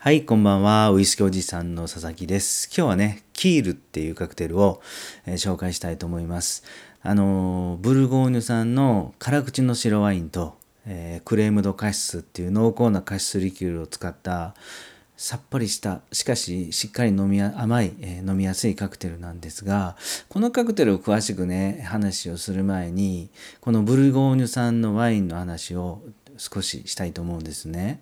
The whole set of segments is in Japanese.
はい、こんばんは。ウイスキーおじさんの佐々木です。今日はね、キールっていうカクテルを、えー紹介したいと思います。あのーブルゴーニュ産の辛口の白ワインと、えークレームドカシスっていう濃厚なカシスリキュールを使ったさっぱりした、しかししっかり飲みや甘い、えー飲みやすいカクテルなんですが、このカクテルを詳しくね、話をする前に、このブルゴーニュ産のワインの話を少ししたいと思うんですね。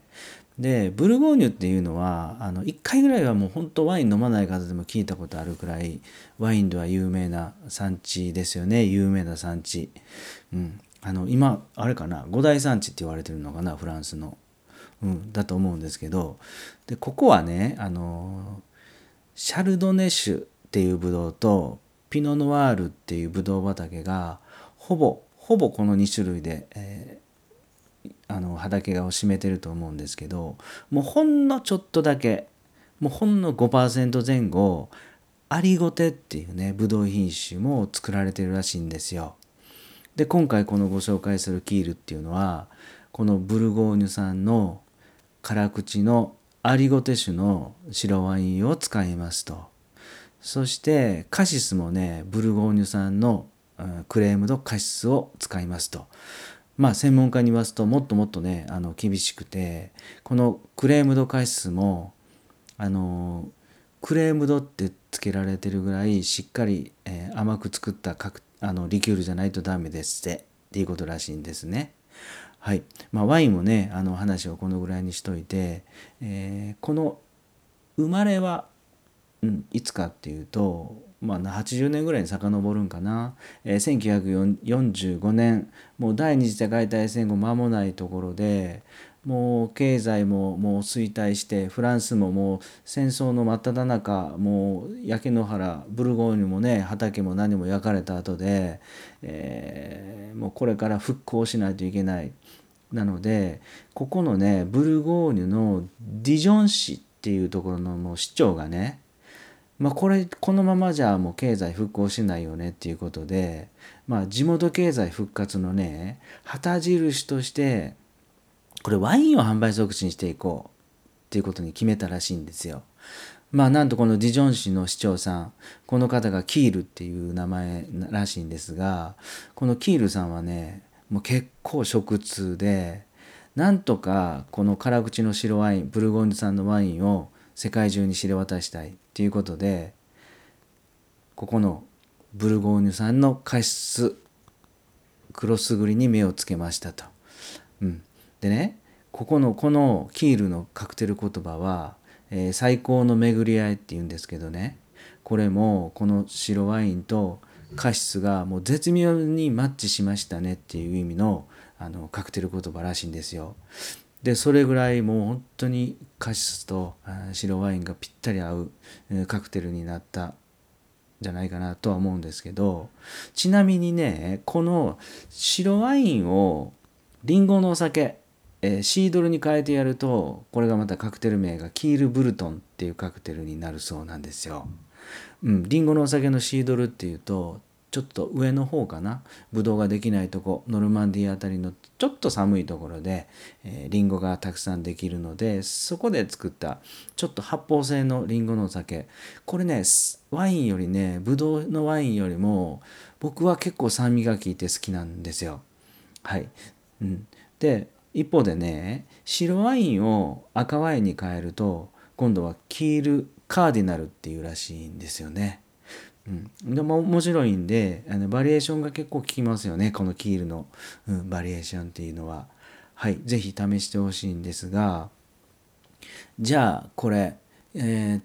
でブルゴーニュっていうのはあの1回ぐらいはもう本当ワイン飲まない方でも聞いたことあるくらいワインでは有名な産地ですよね。有名な産地、うん、あの今あれかな？五大産地って言われてるのかな？フランスの、うん、だと思うんですけど。でここはねあのシャルドネ種っていうブドウとピノノワールっていうブドウ畑がほぼほぼこの2種類で、えーあの畑を占めてると思うんですけどもうほんのちょっとだけもうほんの5%前後アリゴテっていうねブドウ品種も作られてるらしいんですよ。で今回このご紹介するキールっていうのはこのブルゴーニュ産の辛口のアリゴテ種の白ワインを使いますと。そしてカシスもねブルゴーニュ産のクレームドカシスを使いますと。まあ専門家に言わすともっともっとねあの厳しくてこのクレームドカシスもあのクレームドってつけられてるぐらいしっかり、えー甘く作ったカクあのリキュールじゃないとダメですってっていうことらしいんですね。はいまあ、ワインもねあの話をこのぐらいにしといて、えーこの生まれはうん、いつかっていうと、まあ、80年ぐらいに遡るんかな、えー1945年もう第二次世界大戦後間もないところでもう経済ももう衰退してフランスももう戦争の真っ只中もう焼け野原ブルゴーニュもね畑も何も焼かれた後で、えーもうこれから復興しないといけない。なのでここのねブルゴーニュのディジョン市っていうところのもう市長がねまあこれこのままじゃもう経済復興しないよねっていうことでまあ地元経済復活のね旗印としてこれワインを販売促進していこうっていうことに決めたらしいんですよ。まあなんとこのディジョン市の市長さんこの方がキールっていう名前らしいんですがこのキールさんはねもう結構食通でなんとかこの辛口の白ワインブルゴーニュ産のワインを世界中に知れ渡したいっていうことでここのブルゴーニュ産のカシスクロスグリに目をつけましたと。うん、でねここのこのキールのカクテル言葉は、えー最高の巡り合いっていうんですけどねこれもこの白ワインとカシスがもう絶妙にマッチしましたねっていう意味のあのカクテル言葉らしいんですよ。でそれぐらいもう本当にカシスと白ワインがぴったり合うカクテルになったじゃないかなとは思うんですけどちなみにねこの白ワインをリンゴのお酒、えシードルに変えてやるとこれがまたカクテル名がキール・ブルトンっていうカクテルになるそうなんですよ。うん、リンゴのお酒のシードルっていうとちょっと上の方かな？ブドウができないとこノルマンディーあたりのちょっと寒いところで、えーリンゴがたくさんできるのでそこで作ったちょっと発泡性のリンゴのお酒これねワインよりねブドウのワインよりも僕は結構酸味が効いて好きなんですよ。はいうん、で一方でね白ワインを赤ワインに変えると今度はキールカーディナルっていうらしいんですよね。うん、でも面白いんであのバリエーションが結構効きますよねこのキールの、うん、バリエーションっていうのは。はい是非試してほしいんですがじゃあこれえーっ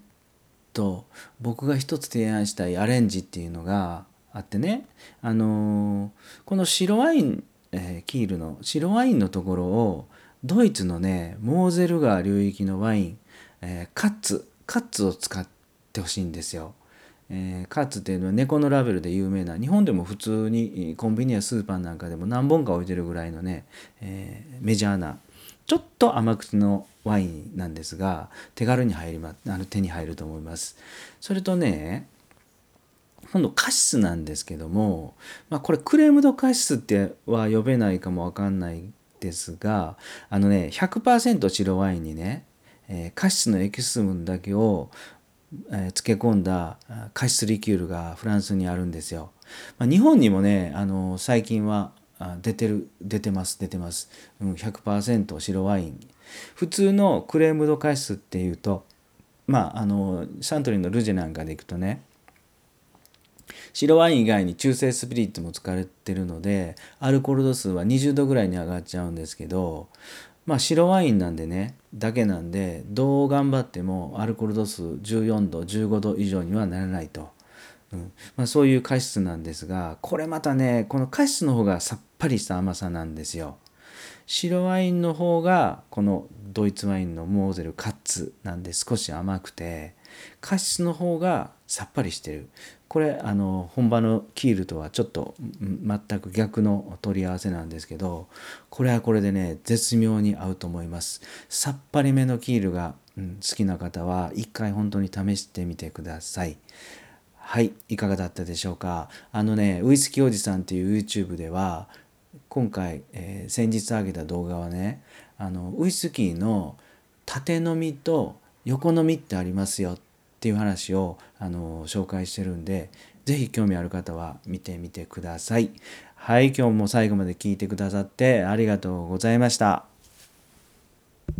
と僕が一つ提案したいアレンジっていうのがあってねあのーこの白ワイン、えーキールの白ワインのところをドイツのねモーゼル川流域のワイン、えカッツカッツを使ってほしいんですよ。えーカツっていうのは猫のラベルで有名な日本でも普通にコンビニやスーパーなんかでも何本か置いてるぐらいのね、えーメジャーなちょっと甘口のワインなんですが手軽に入りまあの手に入ると思います。それとね今度カシスなんですけども、まあ、これクレームドカシスっては呼べないかもわかんないですがあのね100%白ワインにね、えー、カシスのエキス分だけを、え、漬け込んだカシスリキュールがフランスにあるんですよ。まあ、日本にもねあの最近は出てる出てます出てます、うん、100%白ワイン普通のクレームドカシスっていうとまああのサントリーのルジェなんかでいくとね白ワイン以外に中性スピリットも使われてるのでアルコール度数は20度ぐらいに上がっちゃうんですけどまあ白ワインなんでねだけなんでどう頑張ってもアルコール度数14度15度以上にはならないと、うん。まあ、そういうカシスなんですがこれまたねこのカシスの方がさっぱりした甘さなんですよ。白ワインの方がこのドイツワインのモーゼルカッツなんで少し甘くてカシスの方がさっぱりしてる。これあの本場のキールとはちょっと全く逆の取り合わせなんですけどこれはこれでね絶妙に合うと思います。さっぱりめのキールが、うん、好きな方は一回本当に試してみてください。はいいかがだったでしょうか？あのねウイスキーおじさんっていう YouTube では今回、えー、先日上げた動画はねあのウイスキーの縦飲みと横飲みってありますよっていう話をあの紹介してるんで是非興味ある方は見てみてください。はい今日も最後まで聞いてくださってありがとうございました。